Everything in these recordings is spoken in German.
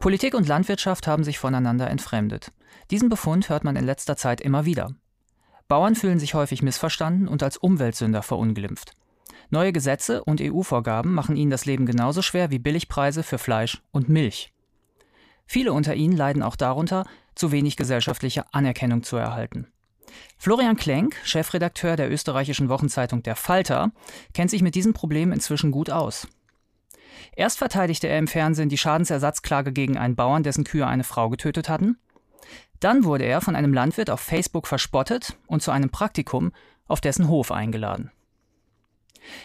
Politik und Landwirtschaft haben sich voneinander entfremdet. Diesen Befund hört man in letzter Zeit immer wieder. Bauern fühlen sich häufig missverstanden und als Umweltsünder verunglimpft. Neue Gesetze und EU-Vorgaben machen ihnen das Leben genauso schwer wie Billigpreise für Fleisch und Milch. Viele unter ihnen leiden auch darunter, zu wenig gesellschaftliche Anerkennung zu erhalten. Florian Klenk, Chefredakteur der österreichischen Wochenzeitung Der Falter, kennt sich mit diesem Problem inzwischen gut aus. Erst verteidigte er im Fernsehen die Schadensersatzklage gegen einen Bauern, dessen Kühe eine Frau getötet hatten. Dann wurde er von einem Landwirt auf Facebook verspottet und zu einem Praktikum auf dessen Hof eingeladen.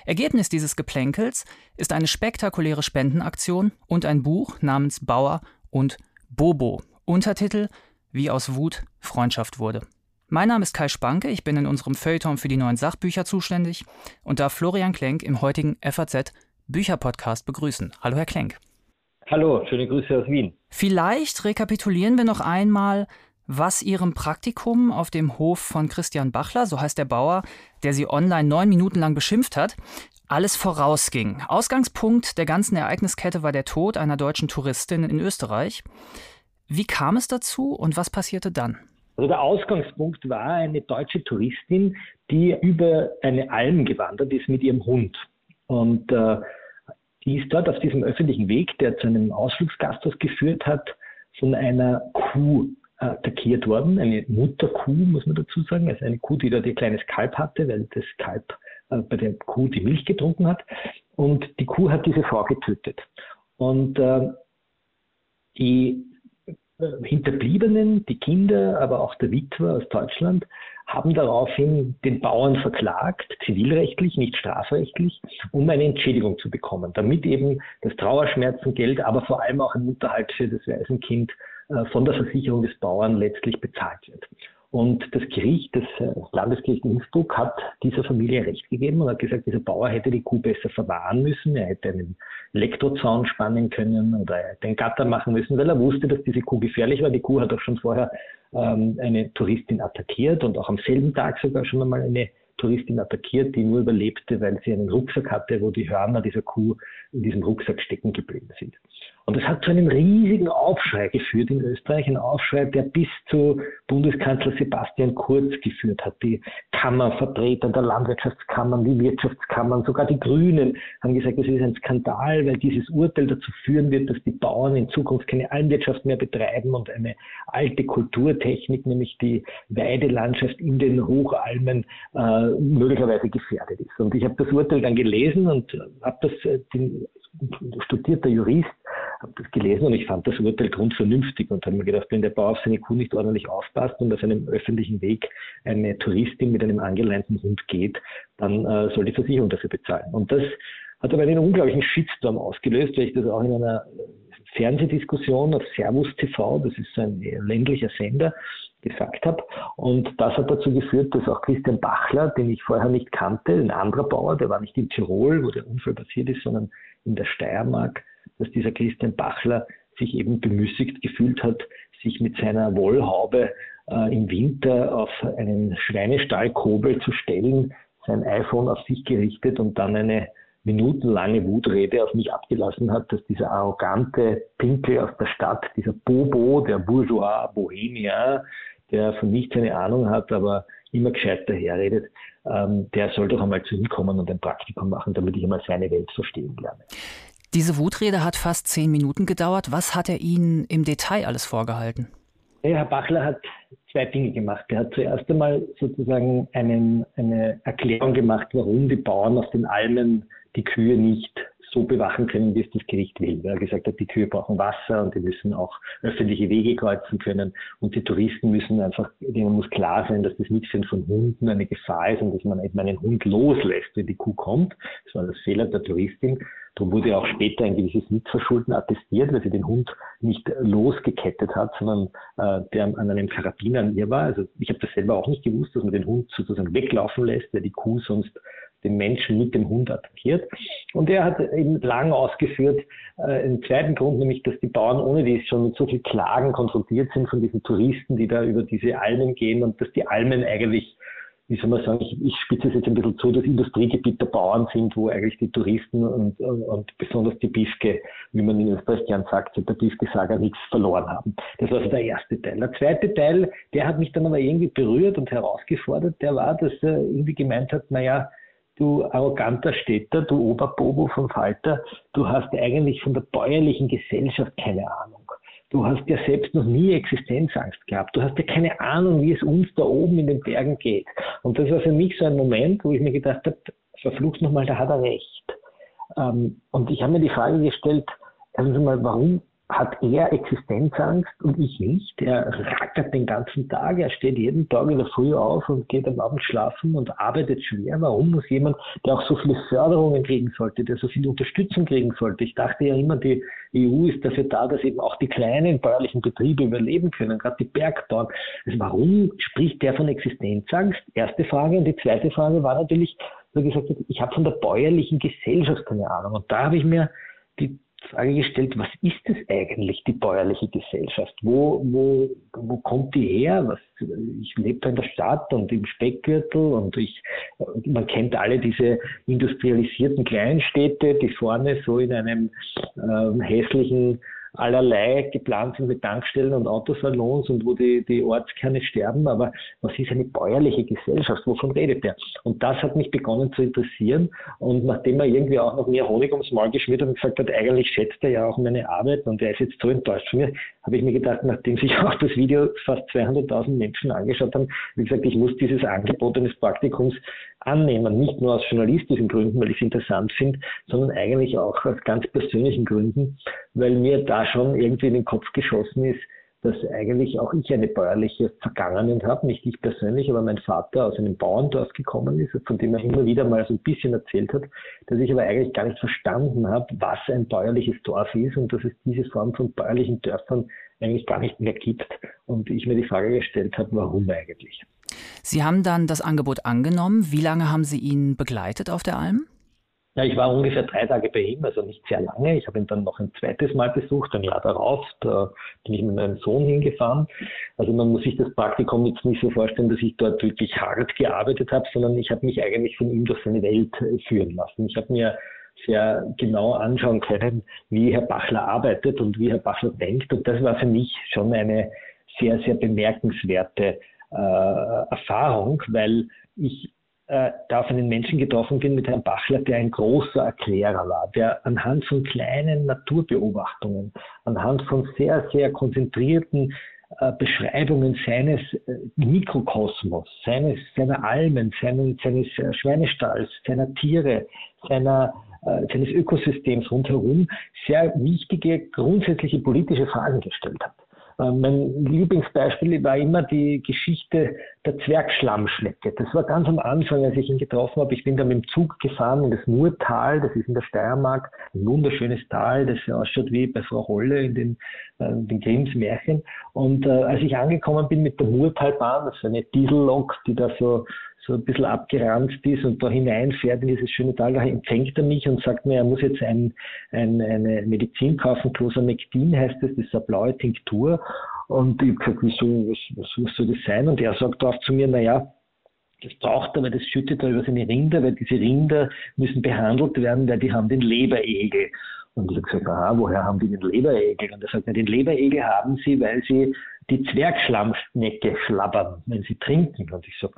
Ergebnis dieses Geplänkels ist eine spektakuläre Spendenaktion und ein Buch namens Bauer und Bobo. Untertitel Wie aus Wut Freundschaft wurde. Mein Name ist Kai Spanke, ich bin in unserem Feuilleton für die neuen Sachbücher zuständig und darf Florian Klenk im heutigen FAZ Bücherpodcast begrüßen. Hallo, Herr Klenk. Hallo, schöne Grüße aus Wien. Vielleicht rekapitulieren wir noch einmal, was Ihrem Praktikum auf dem Hof von Christian Bachler, so heißt der Bauer, der Sie online neun Minuten lang beschimpft hat, alles vorausging. Ausgangspunkt der ganzen Ereigniskette war der Tod einer deutschen Touristin in Österreich. Wie kam es dazu und was passierte dann? Also der Ausgangspunkt war eine deutsche Touristin, die über eine Alm gewandert ist mit ihrem Hund. Und äh, die ist dort auf diesem öffentlichen Weg, der zu einem Ausflugsgasthaus geführt hat, von einer Kuh attackiert worden. Eine Mutterkuh, muss man dazu sagen. Also eine Kuh, die dort ihr kleines Kalb hatte, weil das Kalb äh, bei der Kuh die Milch getrunken hat. Und die Kuh hat diese Frau getötet. Und äh, die äh, Hinterbliebenen, die Kinder, aber auch der Witwer aus Deutschland, haben daraufhin den Bauern verklagt, zivilrechtlich, nicht strafrechtlich, um eine Entschädigung zu bekommen, damit eben das Trauerschmerzengeld, aber vor allem auch ein Unterhalt für das Waisenkind äh, von der Versicherung des Bauern letztlich bezahlt wird. Und das Gericht, das äh, Landesgericht Innsbruck, hat dieser Familie Recht gegeben und hat gesagt, dieser Bauer hätte die Kuh besser verwahren müssen, er hätte einen Elektrozaun spannen können oder er einen Gatter machen müssen, weil er wusste, dass diese Kuh gefährlich war. Die Kuh hat auch schon vorher ähm, eine Touristin attackiert und auch am selben Tag sogar schon einmal eine Touristin attackiert, die nur überlebte, weil sie einen Rucksack hatte, wo die Hörner dieser Kuh in diesem Rucksack stecken geblieben sind. Und das hat zu einem riesigen Aufschrei geführt in Österreich, ein Aufschrei, der bis zu Bundeskanzler Sebastian Kurz geführt hat. Die Kammervertreter der Landwirtschaftskammern, die Wirtschaftskammern, sogar die Grünen haben gesagt, das ist ein Skandal, weil dieses Urteil dazu führen wird, dass die Bauern in Zukunft keine Almwirtschaft mehr betreiben und eine alte Kulturtechnik, nämlich die Weidelandschaft in den Hochalmen, äh, möglicherweise gefährdet ist. Und ich habe das Urteil dann gelesen und habe das äh, den studierter Jurist, habe das gelesen und ich fand das Urteil grundvernünftig und habe mir gedacht, wenn der Bauer auf seine Kuh nicht ordentlich aufpasst und auf einem öffentlichen Weg eine Touristin mit einem angeleinten Hund geht, dann äh, soll die Versicherung dafür bezahlen. Und das hat aber einen unglaublichen Shitstorm ausgelöst, weil ich das auch in einer Fernsehdiskussion auf Servus TV, das ist ein ländlicher Sender, gesagt habe. Und das hat dazu geführt, dass auch Christian Bachler, den ich vorher nicht kannte, ein anderer Bauer, der war nicht in Tirol, wo der Unfall passiert ist, sondern in der Steiermark, dass dieser Christian Bachler sich eben bemüßigt gefühlt hat, sich mit seiner Wollhaube äh, im Winter auf einen Schweinestallkobel zu stellen, sein iPhone auf sich gerichtet und dann eine minutenlange Wutrede auf mich abgelassen hat, dass dieser arrogante Pinkel aus der Stadt, dieser Bobo, der Bourgeois, Bohemier, der von nichts eine Ahnung hat, aber immer gescheit daherredet, ähm, der soll doch einmal zu ihm kommen und ein Praktikum machen, damit ich einmal seine Welt verstehen lerne. Diese Wutrede hat fast zehn Minuten gedauert. Was hat er Ihnen im Detail alles vorgehalten? Herr Bachler hat zwei Dinge gemacht. Er hat zuerst einmal sozusagen einen, eine Erklärung gemacht, warum die Bauern auf den Almen die Kühe nicht so bewachen können, wie es das Gericht will. Weil er gesagt hat, die Kühe brauchen Wasser und die müssen auch öffentliche Wege kreuzen können und die Touristen müssen einfach, denen muss klar sein, dass das Mitführen von Hunden eine Gefahr ist und dass man eben einen Hund loslässt, wenn die Kuh kommt. Das war das Fehler der Touristin. Darum wurde auch später ein gewisses Mitverschulden attestiert, weil sie den Hund nicht losgekettet hat, sondern äh, der an einem Karabiner an ihr war. Also ich habe das selber auch nicht gewusst, dass man den Hund sozusagen weglaufen lässt, weil die Kuh sonst den Menschen mit dem Hund attackiert. Und er hat eben lang ausgeführt, äh, einen zweiten Grund, nämlich, dass die Bauern ohne dies schon mit so viel Klagen konfrontiert sind von diesen Touristen, die da über diese Almen gehen und dass die Almen eigentlich wie soll man sagen, ich, ich spitze es jetzt ein bisschen zu, das Industriegebiet der Bauern sind, wo eigentlich die Touristen und, und besonders die Biske, wie man in Österreich gern sagt, der Biske-Saga nichts verloren haben. Das war so der erste Teil. Der zweite Teil, der hat mich dann aber irgendwie berührt und herausgefordert, der war, dass er irgendwie gemeint hat, naja, du arroganter Städter, du Oberbobo vom Falter, du hast eigentlich von der bäuerlichen Gesellschaft keine Ahnung. Du hast ja selbst noch nie Existenzangst gehabt. Du hast ja keine Ahnung, wie es uns da oben in den Bergen geht. Und das war für mich so ein Moment, wo ich mir gedacht habe, verflucht nochmal, da hat er recht. Ähm, und ich habe mir die Frage gestellt, erstens mal, warum hat er Existenzangst und ich nicht. Er rackert den ganzen Tag, er steht jeden Tag in der Früh auf und geht am Abend schlafen und arbeitet schwer. Warum muss jemand, der auch so viele Förderungen kriegen sollte, der so viel Unterstützung kriegen sollte? Ich dachte ja immer, die EU ist dafür da, dass eben auch die kleinen bäuerlichen Betriebe überleben können, gerade die Bergbauern. Also warum spricht der von Existenzangst? Erste Frage. Und die zweite Frage war natürlich, er gesagt ich habe von der bäuerlichen Gesellschaft keine Ahnung. Und da habe ich mir die Frage gestellt, was ist es eigentlich, die bäuerliche Gesellschaft? Wo, wo, wo kommt die her? Was, ich lebe da in der Stadt und im Speckgürtel und ich, man kennt alle diese industrialisierten Kleinstädte, die vorne so in einem äh, hässlichen allerlei geplant sind mit Tankstellen und Autosalons und wo die, die Ortskerne sterben. Aber was ist eine bäuerliche Gesellschaft? Wovon redet der? Und das hat mich begonnen zu interessieren. Und nachdem er irgendwie auch noch mehr Honig ums Maul geschmiert hat und gesagt hat, eigentlich schätzt er ja auch meine Arbeit und er ist jetzt so enttäuscht von mir, habe ich mir gedacht, nachdem sich auch das Video fast 200.000 Menschen angeschaut haben, wie gesagt, ich muss dieses Angebot eines Praktikums annehmen, nicht nur aus journalistischen Gründen, weil ich es interessant finde, sondern eigentlich auch aus ganz persönlichen Gründen, weil mir da schon irgendwie in den Kopf geschossen ist, dass eigentlich auch ich eine bäuerliche Vergangenheit habe, nicht ich persönlich, aber mein Vater aus einem Bauerndorf gekommen ist, von dem er immer wieder mal so ein bisschen erzählt hat, dass ich aber eigentlich gar nicht verstanden habe, was ein bäuerliches Dorf ist und dass es diese Form von bäuerlichen Dörfern eigentlich gar nicht mehr gibt und ich mir die Frage gestellt habe, warum eigentlich. Sie haben dann das Angebot angenommen. Wie lange haben Sie ihn begleitet auf der Alm? Ja, ich war ungefähr drei Tage bei ihm, also nicht sehr lange. Ich habe ihn dann noch ein zweites Mal besucht, ein Jahr darauf. Da bin ich mit meinem Sohn hingefahren. Also man muss sich das Praktikum jetzt nicht so vorstellen, dass ich dort wirklich hart gearbeitet habe, sondern ich habe mich eigentlich von ihm durch seine Welt äh, führen lassen. Ich habe mir sehr genau anschauen können, wie Herr Bachler arbeitet und wie Herr Bachler denkt. Und das war für mich schon eine sehr, sehr bemerkenswerte Erfahrung, weil ich äh, da auf einen Menschen getroffen bin mit Herrn Bachler, der ein großer Erklärer war, der anhand von kleinen Naturbeobachtungen, anhand von sehr, sehr konzentrierten äh, Beschreibungen seines äh, Mikrokosmos, seines, seiner Almen, seinen, seines äh, Schweinestalls, seiner Tiere, seiner, äh, seines Ökosystems rundherum sehr wichtige grundsätzliche politische Fragen gestellt hat. Äh, mein Lieblingsbeispiel war immer die Geschichte der Zwergschlammschnecke. Das war ganz am Anfang, als ich ihn getroffen habe. Ich bin da mit dem Zug gefahren in das Murtal, das ist in der Steiermark, ein wunderschönes Tal, das ausschaut wie bei Frau Holle in den, äh, den Grimms Märchen. Und äh, als ich angekommen bin mit der Murtalbahn, das ist eine Diesellok, die da so so ein bisschen abgeranzt ist und da hineinfährt in dieses schöne Tal, da empfängt er mich und sagt mir, er muss jetzt ein, ein, eine Medizin kaufen, Closamectin heißt es, das ist eine blaue Tinktur. Und ich habe gesagt, wieso, was, was muss so das sein? Und er sagt auch zu mir, naja, das braucht er, weil das schüttet er über seine Rinder, weil diese Rinder müssen behandelt werden, weil die haben den Leberegel. Und ich habe gesagt, aha, woher haben die den Leberegel? Und er sagt, na, den Leberegel haben sie, weil sie die Zwergschlammschnecke schlabbern, wenn sie trinken. Und ich sage,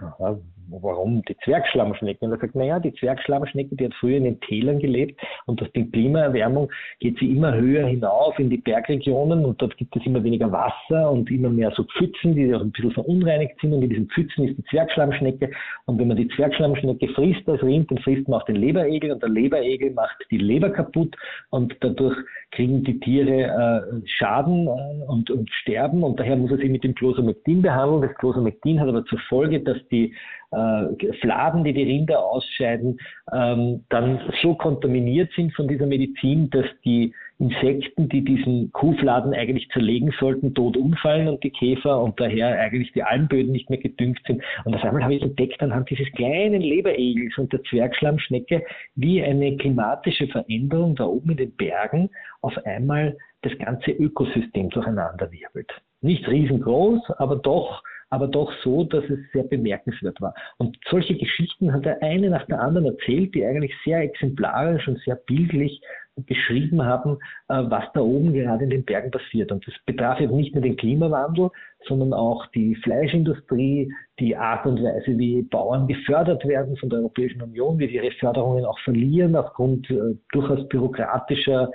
warum die Zwergschlammschnecke? Und er sagt, naja, die Zwergschlammschnecke, die hat früher in den Tälern gelebt und durch die Klimaerwärmung geht sie immer höher hinauf in die Bergregionen und dort gibt es immer weniger Wasser und immer mehr so Pfützen, die auch ein bisschen verunreinigt sind und in diesen Pfützen ist die Zwergschlammschnecke und wenn man die Zwergschlammschnecke frisst als Rind, dann frisst man auch den Leberegel und der Leberegel macht die Leber kaputt und dadurch kriegen die Tiere äh, Schaden äh, und, und sterben und daher muss er sich mit dem Closamectin behandeln. Das Closamectin hat aber zur Folge, dass die äh, Fladen, die die Rinder ausscheiden, ähm, dann so kontaminiert sind von dieser Medizin, dass die Insekten, die diesen Kuhfladen eigentlich zerlegen sollten, tot umfallen und die Käfer und daher eigentlich die Almböden nicht mehr gedüngt sind. Und auf einmal habe ich entdeckt anhand dieses kleinen Leberegels und der Zwergschlammschnecke, wie eine klimatische Veränderung da oben in den Bergen auf einmal das ganze Ökosystem durcheinander wirbelt. Nicht riesengroß, aber doch aber doch so, dass es sehr bemerkenswert war. Und solche Geschichten hat er eine nach der anderen erzählt, die eigentlich sehr exemplarisch und sehr bildlich beschrieben haben, äh, was da oben gerade in den Bergen passiert. Und das betraf eben nicht nur den Klimawandel, sondern auch die Fleischindustrie, die Art und Weise, wie Bauern gefördert werden von der Europäischen Union, wie sie ihre Förderungen auch verlieren aufgrund äh, durchaus bürokratischer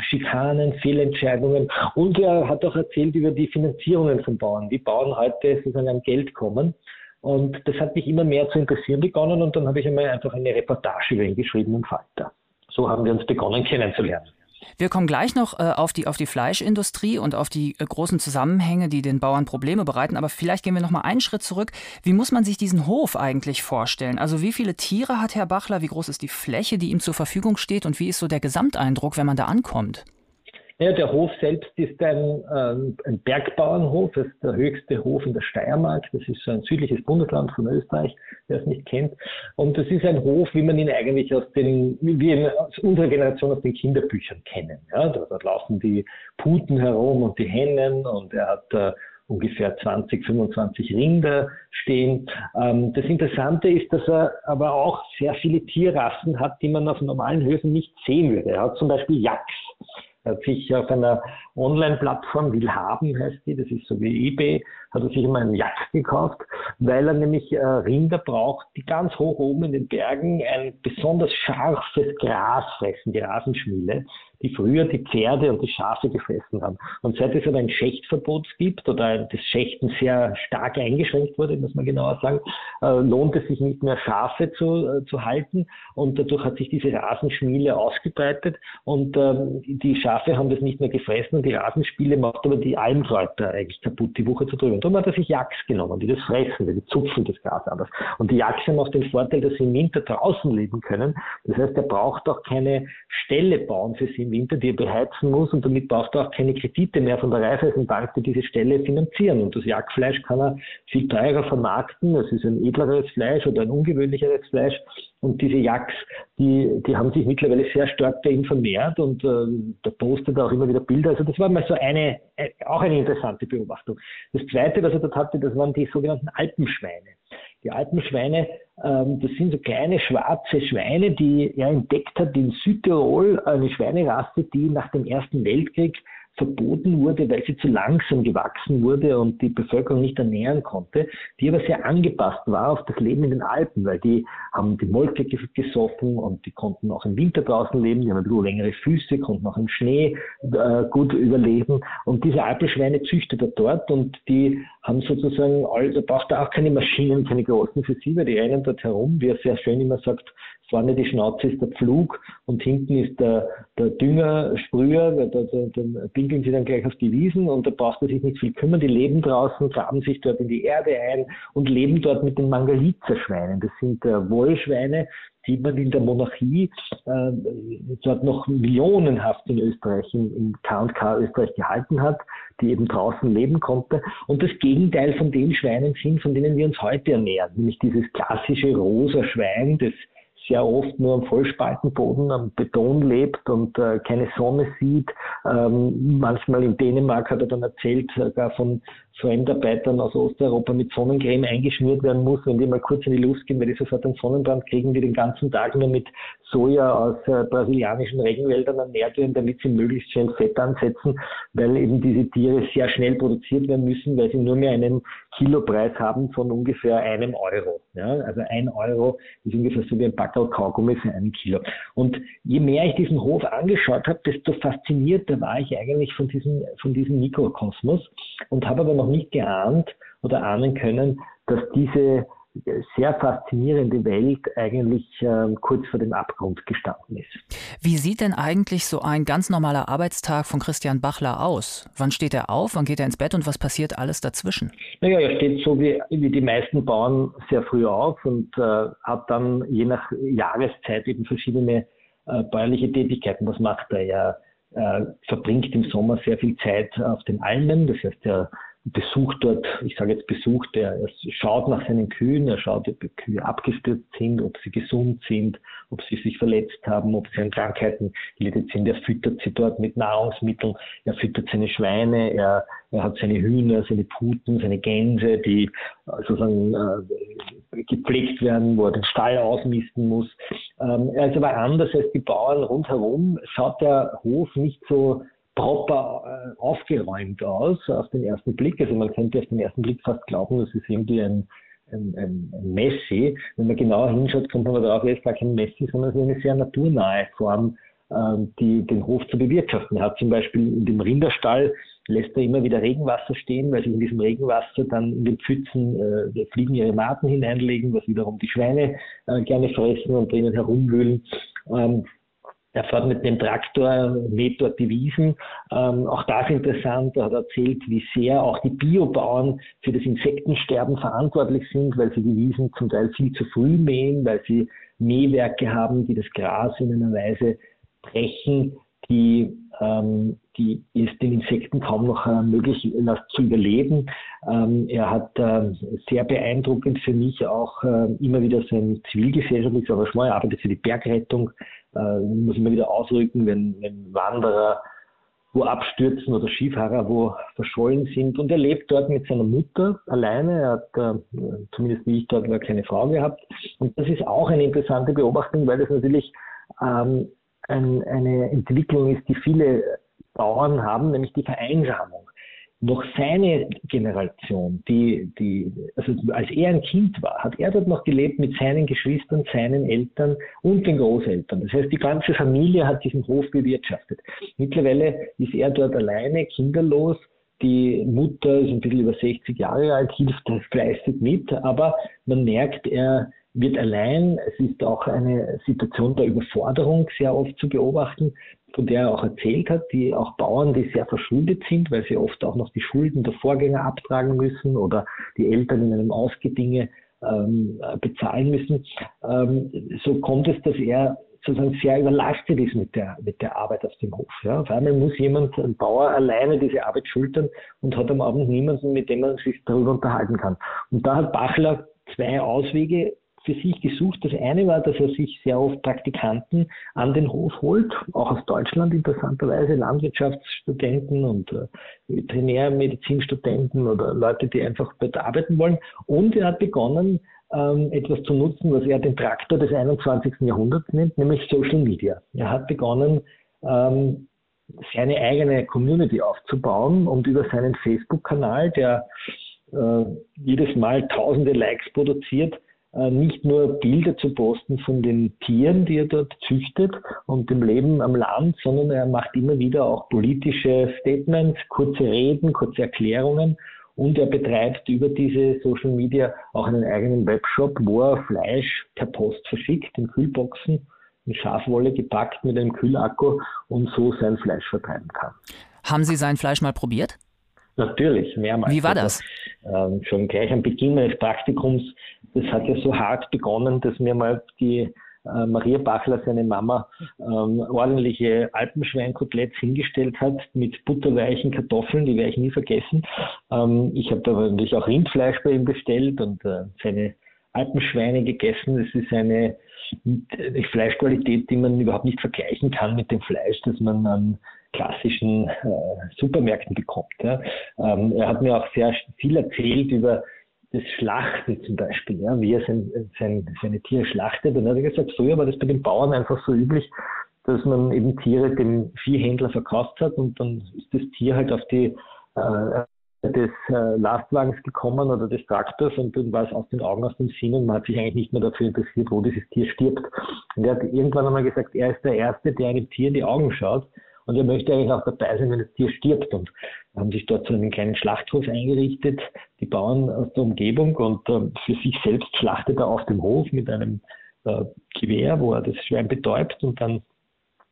Schikanen, Fehlentscheidungen. Und er hat auch erzählt über die Finanzierungen von Bauern, wie Bauern heute sozusagen an Geld kommen. Und das hat mich immer mehr zu interessieren begonnen und dann habe ich einmal einfach eine Reportage über ihn geschrieben im Falter. So haben wir uns begonnen kennenzulernen. Wir kommen gleich noch äh, auf, die, auf die Fleischindustrie und auf die äh, großen Zusammenhänge, die den Bauern Probleme bereiten. Aber vielleicht gehen wir noch mal einen Schritt zurück. Wie muss man sich diesen Hof eigentlich vorstellen? Also wie viele Tiere hat Herr Bachler? Wie groß ist die Fläche, die ihm zur Verfügung steht? Und wie ist so der Gesamteindruck, wenn man da ankommt? Ja, der Hof selbst ist ein, ähm, ein Bergbauernhof, das ist der höchste Hof in der Steiermark. Das ist ein südliches Bundesland von Österreich, wer es nicht kennt. Und das ist ein Hof, wie man ihn eigentlich aus den, wie aus unserer Generation aus den Kinderbüchern kennen. Ja, da laufen die Puten herum und die Hennen und er hat äh, ungefähr 20, 25 Rinder stehen. Ähm, das Interessante ist, dass er aber auch sehr viele Tierrassen hat, die man auf normalen Höfen nicht sehen würde. Er hat zum Beispiel Yaks. Hat sich auf einer Online-Plattform, Willhaben heißt die, das ist so wie eBay, hat er sich immer einen Jagd gekauft, weil er nämlich äh, Rinder braucht, die ganz hoch oben in den Bergen ein besonders scharfes Gras fressen, die Rasenschmiele die früher die Pferde und die Schafe gefressen haben. Und seit es aber ein Schächtverbot gibt oder das Schächten sehr stark eingeschränkt wurde, muss man genauer sagen, äh, lohnt es sich nicht mehr Schafe zu, äh, zu halten und dadurch hat sich diese Rasenschmiele ausgebreitet und ähm, die Schafe haben das nicht mehr gefressen und die Rasenspiele macht aber die Almkräuter eigentlich kaputt, die Wucher zu drüben. Darum hat er sich Jacks genommen, die das fressen, die zupfen das Gras anders. Und die Jacks haben auch den Vorteil, dass sie im Winter draußen leben können. Das heißt, er braucht auch keine Ställe bauen für sie Winter, die er beheizen muss und damit braucht er auch keine Kredite mehr von der Raiffeisenbank, die diese Stelle finanzieren. Und das Jagdfleisch kann er viel teurer vermarkten. Es ist ein edleres Fleisch oder ein ungewöhnlicheres Fleisch. Und diese Jagds, die, die haben sich mittlerweile sehr stark bei ihm vermehrt und äh, da postet er auch immer wieder Bilder. Also das war mal so eine, äh, auch eine interessante Beobachtung. Das zweite, was er dort hatte, das waren die sogenannten Alpenschweine. Die Alpenschweine, das sind so kleine schwarze Schweine, die er entdeckt hat in Südtirol, eine Schweinerasse, die nach dem Ersten Weltkrieg verboten wurde, weil sie zu langsam gewachsen wurde und die Bevölkerung nicht ernähren konnte, die aber sehr angepasst war auf das Leben in den Alpen, weil die haben die Molke gesoffen und die konnten auch im Winter draußen leben, die haben ein bisschen längere Füße, konnten auch im Schnee äh, gut überleben. Und diese Alpenschweine züchtet er dort und die haben sozusagen, da braucht er auch keine Maschinen, keine großen für sie, weil die rennen dort herum, wie er sehr schön immer sagt, vorne die Schnauze ist der Pflug und hinten ist der, der Düngersprüher, da, da, da pinkeln sie dann gleich auf die Wiesen und da braucht man sich nicht viel kümmern. Die leben draußen, graben sich dort in die Erde ein und leben dort mit den Mangalitzer-Schweinen. Das sind äh, Wollschweine, die man in der Monarchie äh, dort noch millionenhaft in Österreich, in, in K&K Österreich gehalten hat, die eben draußen leben konnte und das Gegenteil von den Schweinen sind, von denen wir uns heute ernähren, nämlich dieses klassische rosa Schwein, das sehr oft nur am Vollspaltenboden, am Beton lebt und äh, keine Sonne sieht. Ähm, manchmal in Dänemark hat er dann erzählt, sogar von Fremdarbeitern aus Osteuropa mit Sonnencreme eingeschmiert werden muss, wenn die mal kurz in die Luft gehen, weil die sofort einen Sonnenbrand kriegen, die den ganzen Tag nur mit Soja aus äh, brasilianischen Regenwäldern ernährt werden, damit sie möglichst schön Fett ansetzen, weil eben diese Tiere sehr schnell produziert werden müssen, weil sie nur mehr einen Kilopreis haben von ungefähr einem Euro. Ja? Also ein Euro ist ungefähr so wie ein Packel Kaugummi für einen Kilo. Und je mehr ich diesen Hof angeschaut habe, desto faszinierter war ich eigentlich von diesem, von diesem Mikrokosmos und habe aber noch nicht geahnt oder ahnen können, dass diese sehr faszinierende Welt eigentlich äh, kurz vor dem Abgrund gestanden ist. Wie sieht denn eigentlich so ein ganz normaler Arbeitstag von Christian Bachler aus? Wann steht er auf, wann geht er ins Bett und was passiert alles dazwischen? Naja, er steht so wie, wie die meisten Bauern sehr früh auf und äh, hat dann je nach Jahreszeit eben verschiedene äh, bäuerliche Tätigkeiten. Was macht er? Er äh, verbringt im Sommer sehr viel Zeit auf den Almen, das heißt, er besucht dort, ich sage jetzt besucht, er, schaut nach seinen Kühen, er schaut, ob die Kühe abgestürzt sind, ob sie gesund sind, ob sie sich verletzt haben, ob sie an Krankheiten gelitten sind. Er füttert sie dort mit Nahrungsmitteln, er füttert seine Schweine, er, er hat seine Hühner, seine Puten, seine Gänse, die sozusagen äh, gepflegt werden, wo er den Stall ausmisten muss. Ähm, er ist aber anders als die Bauern rundherum, schaut der Hof nicht so proper äh, aufgeräumt aus auf den ersten Blick. Also man könnte auf den ersten Blick fast glauben, das ist irgendwie ein, ein, ein, Messi. Wenn man genauer hinschaut, kommt man darauf, er ist gar kein Messi, sondern es ist eine sehr naturnahe Form, äh, die, den Hof zu bewirtschaften. Er hat zum Beispiel in dem Rinderstall lässt er immer wieder Regenwasser stehen, weil sich in diesem Regenwasser dann in den Pfützen äh, Fliegen ihre Maten hineinlegen, was wiederum die Schweine äh, gerne fressen und drinnen herumwühlen. Ähm, er fährt mit dem Traktor, mäht dort die Wiesen. Ähm, auch das interessant. Er hat erzählt, wie sehr auch die Biobauern für das Insektensterben verantwortlich sind, weil sie die Wiesen zum Teil viel zu früh mähen, weil sie Mähwerke haben, die das Gras in einer Weise brechen, die, ähm, die es den Insekten kaum noch äh, möglich lässt zu überleben. Ähm, er hat äh, sehr beeindruckend für mich auch äh, immer wieder sein zivilgesellschaftliches Engagement. Er arbeitet für die Bergrettung, äh, muss immer wieder ausrücken, wenn, wenn Wanderer wo abstürzen oder Skifahrer wo verschollen sind. Und er lebt dort mit seiner Mutter alleine. Er hat, äh, zumindest wie ich dort, war keine Frau gehabt. Und das ist auch eine interessante Beobachtung, weil das natürlich ähm, ein, eine Entwicklung ist, die viele Bauern haben, nämlich die Vereinsamung noch seine Generation, die, die, also als er ein Kind war, hat er dort noch gelebt mit seinen Geschwistern, seinen Eltern und den Großeltern. Das heißt, die ganze Familie hat diesen Hof bewirtschaftet. Mittlerweile ist er dort alleine, kinderlos. Die Mutter ist ein bisschen über 60 Jahre alt, hilft fleißig mit, aber man merkt, er wird allein. Es ist auch eine Situation der Überforderung sehr oft zu beobachten von der er auch erzählt hat, die auch Bauern, die sehr verschuldet sind, weil sie oft auch noch die Schulden der Vorgänger abtragen müssen oder die Eltern in einem Ausgedinge ähm, bezahlen müssen. Ähm, so kommt es, dass er sozusagen sehr überlastet ist mit der, mit der Arbeit auf dem Hof. Ja. Auf einmal muss jemand, ein Bauer, alleine diese Arbeit schultern und hat am Abend niemanden, mit dem man sich darüber unterhalten kann. Und da hat Bachler zwei Auswege für sich gesucht. Das eine war, dass er sich sehr oft Praktikanten an den Hof holt, auch aus Deutschland interessanterweise, Landwirtschaftsstudenten und äh, Veterinärmedizinstudenten oder Leute, die einfach dort arbeiten wollen. Und er hat begonnen, ähm, etwas zu nutzen, was er den Traktor des 21. Jahrhunderts nennt, nämlich Social Media. Er hat begonnen, ähm, seine eigene Community aufzubauen und über seinen Facebook-Kanal, der äh, jedes Mal tausende Likes produziert, nicht nur Bilder zu posten von den Tieren, die er dort züchtet und dem Leben am Land, sondern er macht immer wieder auch politische Statements, kurze Reden, kurze Erklärungen und er betreibt über diese Social Media auch einen eigenen Webshop, wo er Fleisch per Post verschickt in Kühlboxen, in Schafwolle gepackt mit einem Kühlakku und so sein Fleisch vertreiben kann. Haben Sie sein Fleisch mal probiert? Natürlich, mehrmals. Wie war das? Also, äh, schon gleich am Beginn meines Praktikums, das hat ja so hart begonnen, dass mir mal die äh, Maria Bachler, seine Mama, ähm, ordentliche Alpenschweinkoteletts hingestellt hat mit butterweichen Kartoffeln, die werde ich nie vergessen. Ähm, ich habe da natürlich auch Rindfleisch bei ihm bestellt und äh, seine Alpenschweine gegessen. Das ist eine, eine Fleischqualität, die man überhaupt nicht vergleichen kann mit dem Fleisch, das man an klassischen äh, Supermärkten bekommt. Ja. Ähm, er hat mir auch sehr viel erzählt über das Schlachten zum Beispiel, ja, wie er sein, sein, seine Tiere schlachtet. Und er hat gesagt, früher war das bei den Bauern einfach so üblich, dass man eben Tiere dem Viehhändler verkauft hat und dann ist das Tier halt auf die äh, des äh, Lastwagens gekommen oder des Traktors und dann war es aus den Augen, aus dem Sinn und man hat sich eigentlich nicht mehr dafür interessiert, wo dieses Tier stirbt. Und er hat irgendwann einmal gesagt, er ist der Erste, der einem Tier in die Augen schaut und er möchte eigentlich auch dabei sein, wenn das Tier stirbt. Und haben sich dort so einen kleinen Schlachthof eingerichtet, die Bauern aus der Umgebung und äh, für sich selbst schlachtet er auf dem Hof mit einem äh, Gewehr, wo er das Schwein betäubt und dann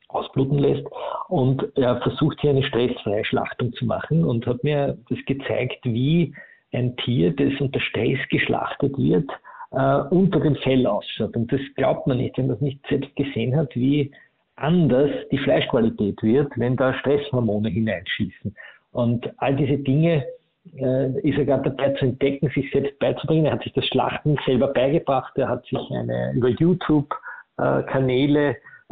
ausbluten lässt. Und er versucht hier eine stressfreie Schlachtung zu machen und hat mir das gezeigt, wie ein Tier, das unter Stress geschlachtet wird, äh, unter dem Fell ausschaut. Und das glaubt man nicht, wenn man es nicht selbst gesehen hat, wie anders die Fleischqualität wird, wenn da Stresshormone hineinschießen. Und all diese Dinge äh, ist er gerade dabei zu entdecken, sich selbst beizubringen. Er hat sich das Schlachten selber beigebracht. Er hat sich eine über YouTube äh,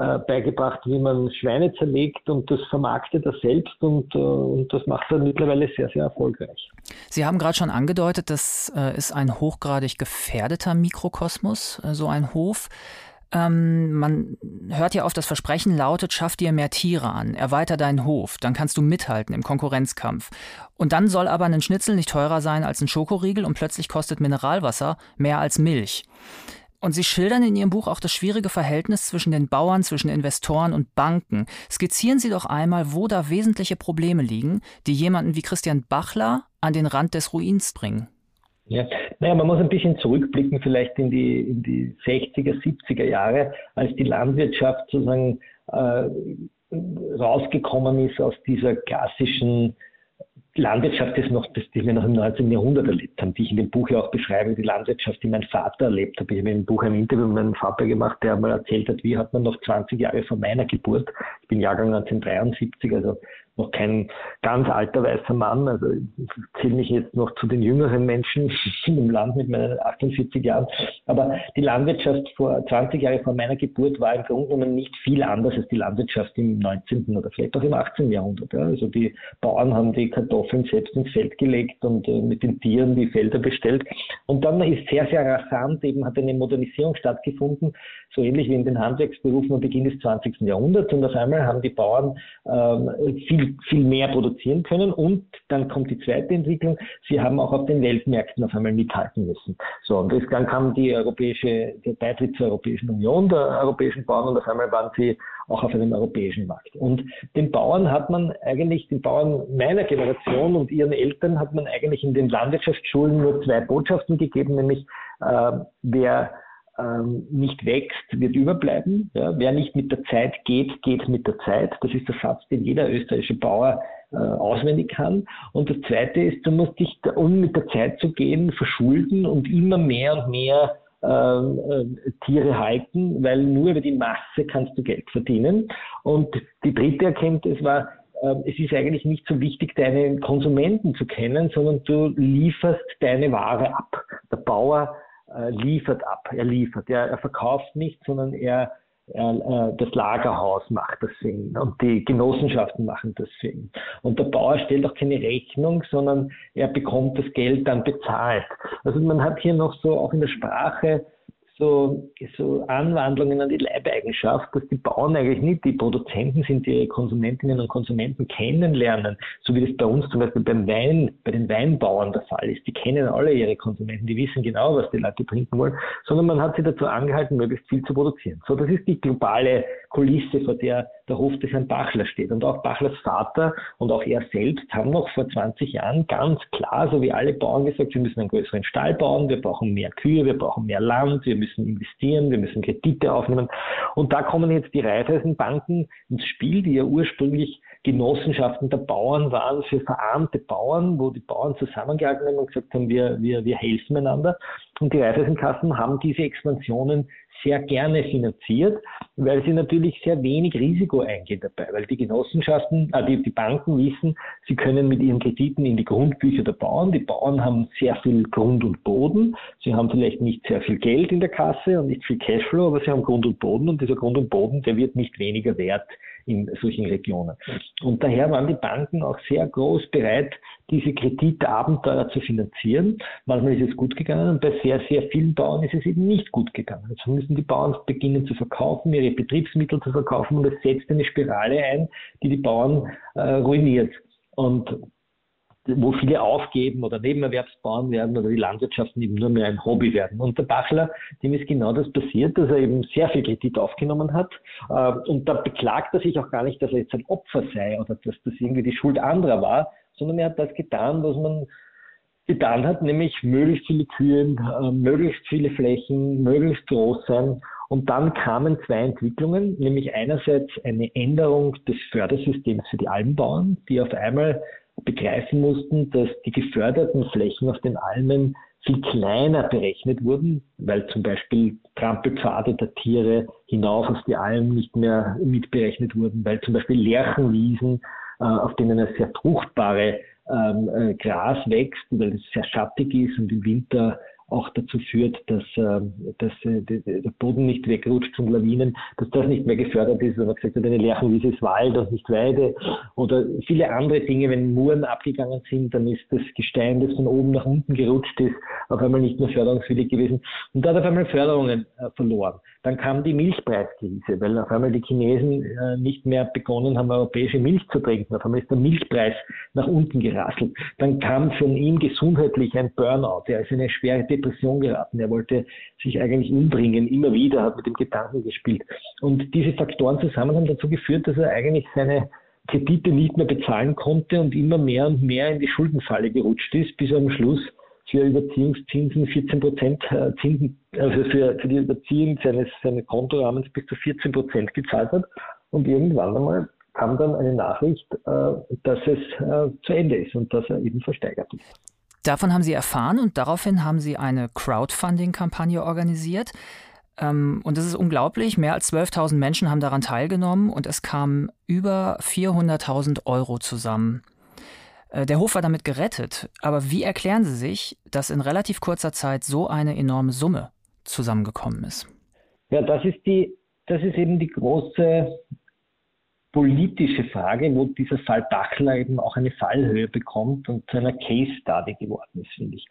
äh, beigebracht, wie man Schweine zerlegt und das vermarktet er selbst und, äh, und das macht er mittlerweile sehr, sehr erfolgreich. Sie haben gerade schon angedeutet, das äh, ist ein hochgradig gefährdeter Mikrokosmos, so ein Hof. Ähm, man hört ja oft, das Versprechen lautet, schaff dir mehr Tiere an, erweiter deinen Hof, dann kannst du mithalten im Konkurrenzkampf. Und dann soll aber ein Schnitzel nicht teurer sein als ein Schokoriegel und plötzlich kostet Mineralwasser mehr als Milch. Und Sie schildern in Ihrem Buch auch das schwierige Verhältnis zwischen den Bauern, zwischen Investoren und Banken. Skizzieren Sie doch einmal, wo da wesentliche Probleme liegen, die jemanden wie Christian Bachler an den Rand des Ruins bringen. Ja, naja, man muss ein bisschen zurückblicken, vielleicht in die, in die 60er, 70er Jahre, als die Landwirtschaft sozusagen äh, rausgekommen ist aus dieser klassischen Landwirtschaft ist noch, das, die wir noch im 19. Jahrhundert erlebt haben, die ich in dem Buch ja auch beschreibe, die Landwirtschaft, die mein Vater erlebt hat. Ich habe dem Buch ein Interview mit meinem Vater gemacht, der mal erzählt hat, wie hat man noch 20 Jahre vor meiner Geburt, ich bin Jahrgang 1973, also noch kein ganz alter weißer Mann. Also ich zähle mich jetzt noch zu den jüngeren Menschen im Land mit meinen 48 Jahren. Aber die Landwirtschaft vor 20 Jahren vor meiner Geburt war im Grunde genommen nicht viel anders als die Landwirtschaft im 19. oder vielleicht auch im 18. Jahrhundert. Ja. Also die Bauern haben die Kartoffeln selbst ins Feld gelegt und äh, mit den Tieren die Felder bestellt. Und dann ist sehr, sehr rasant eben hat eine Modernisierung stattgefunden, so ähnlich wie in den Handwerksberufen am Beginn des 20. Jahrhunderts. Und auf einmal haben die Bauern ähm, viel viel, mehr produzieren können. Und dann kommt die zweite Entwicklung. Sie haben auch auf den Weltmärkten auf einmal mithalten müssen. So, und dann kam die europäische, der Beitritt zur Europäischen Union der europäischen Bauern und auf einmal waren sie auch auf einem europäischen Markt. Und den Bauern hat man eigentlich, den Bauern meiner Generation und ihren Eltern hat man eigentlich in den Landwirtschaftsschulen nur zwei Botschaften gegeben, nämlich äh, wer ähm, nicht wächst, wird überbleiben. Ja, wer nicht mit der Zeit geht, geht mit der Zeit. Das ist der Satz, den jeder österreichische Bauer äh, auswendig kann. Und das Zweite ist, du musst dich, um mit der Zeit zu gehen, verschulden und immer mehr und mehr ähm, äh, Tiere halten, weil nur über die Masse kannst du Geld verdienen. Und die dritte Erkenntnis war, äh, es ist eigentlich nicht so wichtig, deine Konsumenten zu kennen, sondern du lieferst deine Ware ab. Der Bauer äh, liefert ab. Er liefert. Er, er verkauft nicht, sondern er, er, äh, das Lagerhaus macht das für ihn und die Genossenschaften machen das für ihn. Und der Bauer stellt auch keine Rechnung, sondern er bekommt das Geld dann bezahlt. Also man hat hier noch so auch in der Sprache so, so Anwandlungen an die Leibeigenschaft, dass die Bauern eigentlich nicht die Produzenten sind, die ihre Konsumentinnen und Konsumenten kennenlernen, so wie das bei uns zum Beispiel beim Wein, bei den Weinbauern der Fall ist. Die kennen alle ihre Konsumenten, die wissen genau, was die Leute trinken wollen, sondern man hat sie dazu angehalten, möglichst viel zu produzieren. So, das ist die globale Kulisse, vor der der Hof des Herrn Bachler steht. Und auch Bachlers Vater und auch er selbst haben noch vor 20 Jahren ganz klar, so wie alle Bauern gesagt, wir müssen einen größeren Stall bauen, wir brauchen mehr Kühe, wir brauchen mehr Land, wir müssen investieren, wir müssen Kredite aufnehmen. Und da kommen jetzt die Raiffeisenbanken ins Spiel, die ja ursprünglich Genossenschaften der Bauern waren für verarmte Bauern, wo die Bauern zusammengehalten haben und gesagt haben, wir, wir, wir helfen einander. Und die Raiffeisenkassen haben diese Expansionen sehr gerne finanziert, weil sie natürlich sehr wenig Risiko eingehen dabei, weil die Genossenschaften, äh, die, die Banken wissen, sie können mit ihren Krediten in die Grundbücher der Bauern. Die Bauern haben sehr viel Grund und Boden. Sie haben vielleicht nicht sehr viel Geld in der Kasse und nicht viel Cashflow, aber sie haben Grund und Boden und dieser Grund und Boden, der wird nicht weniger wert in solchen Regionen. Und daher waren die Banken auch sehr groß bereit, diese Kreditabenteuer zu finanzieren. Manchmal ist es gut gegangen und bei sehr, sehr vielen Bauern ist es eben nicht gut gegangen. Jetzt müssen die Bauern beginnen zu verkaufen, ihre Betriebsmittel zu verkaufen und es setzt eine Spirale ein, die die Bauern äh, ruiniert. Und wo viele aufgeben oder Nebenerwerbsbauern werden oder die Landwirtschaften eben nur mehr ein Hobby werden. Und der Bachler, dem ist genau das passiert, dass er eben sehr viel Kredit aufgenommen hat. Äh, und da beklagt er sich auch gar nicht, dass er jetzt ein Opfer sei oder dass das irgendwie die Schuld anderer war, sondern er hat das getan, was man getan hat, nämlich möglichst viele Kühe, äh, möglichst viele Flächen, möglichst groß sein. Und dann kamen zwei Entwicklungen, nämlich einerseits eine Änderung des Fördersystems für die Almbauern, die auf einmal begreifen mussten, dass die geförderten Flächen auf den Almen viel kleiner berechnet wurden, weil zum Beispiel Trampelpfade der Tiere hinauf auf die Almen nicht mehr mitberechnet wurden, weil zum Beispiel Lärchenwiesen, äh, auf denen eine sehr fruchtbare ähm, äh, Gras wächst, weil es sehr schattig ist und im Winter auch dazu führt, dass, äh, dass äh, der Boden nicht wegrutscht von Lawinen, dass das nicht mehr gefördert ist, wenn man gesagt hat, eine Lärchenwiese ist Wald und nicht Weide oder viele andere Dinge, wenn Muren abgegangen sind, dann ist das Gestein, das von oben nach unten gerutscht ist, auf einmal nicht mehr förderungswillig gewesen und hat auf einmal Förderungen äh, verloren. Dann kam die Milchpreiskrise, weil auf einmal die Chinesen äh, nicht mehr begonnen haben, europäische Milch zu trinken. Auf einmal ist der Milchpreis nach unten gerasselt. Dann kam von ihm gesundheitlich ein Burnout. Er ist in eine schwere Depression geraten. Er wollte sich eigentlich umbringen, immer wieder, hat mit dem Gedanken gespielt. Und diese Faktoren zusammen haben dazu geführt, dass er eigentlich seine Kredite nicht mehr bezahlen konnte und immer mehr und mehr in die Schuldenfalle gerutscht ist, bis er am Schluss für Überziehungszinsen 14 Prozent äh, Zinsen, also für, für die Überziehung seines, seines Kontorahmens bis zu 14 Prozent gezahlt hat. Und irgendwann einmal kam dann eine Nachricht, äh, dass es äh, zu Ende ist und dass er eben versteigert ist. Davon haben Sie erfahren und daraufhin haben Sie eine Crowdfunding-Kampagne organisiert. Ähm, und das ist unglaublich. Mehr als 12.000 Menschen haben daran teilgenommen und es kamen über 400.000 Euro zusammen. Äh, der Hof war damit gerettet. Aber wie erklären Sie sich, dass in relativ kurzer Zeit so eine enorme Summe zusammengekommen ist? Ja, das ist die, das ist eben die große politische Frage, wo dieser Fall Bachler eben auch eine Fallhöhe bekommt und zu einer Case Study geworden ist, finde ich.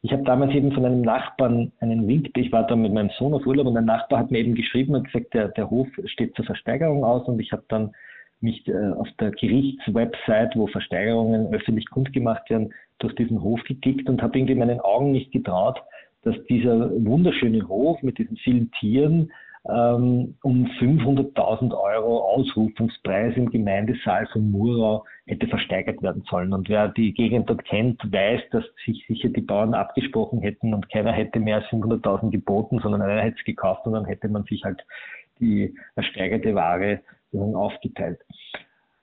Ich habe damals eben von einem Nachbarn einen Link, ich war da mit meinem Sohn auf Urlaub und ein Nachbar hat mir eben geschrieben und gesagt, der, der Hof steht zur Versteigerung aus und ich habe dann mich äh, auf der Gerichtswebsite, wo Versteigerungen öffentlich kundgemacht werden, durch diesen Hof geklickt und habe irgendwie meinen Augen nicht getraut, dass dieser wunderschöne Hof mit diesen vielen Tieren ähm, um 500.000 Euro Ausrufungspreis im Gemeindesaal von Murau hätte versteigert werden sollen. Und wer die Gegend dort kennt, weiß, dass sich sicher die Bauern abgesprochen hätten und keiner hätte mehr als 500.000 geboten, sondern einer hätte es gekauft und dann hätte man sich halt die ersteigerte Ware aufgeteilt.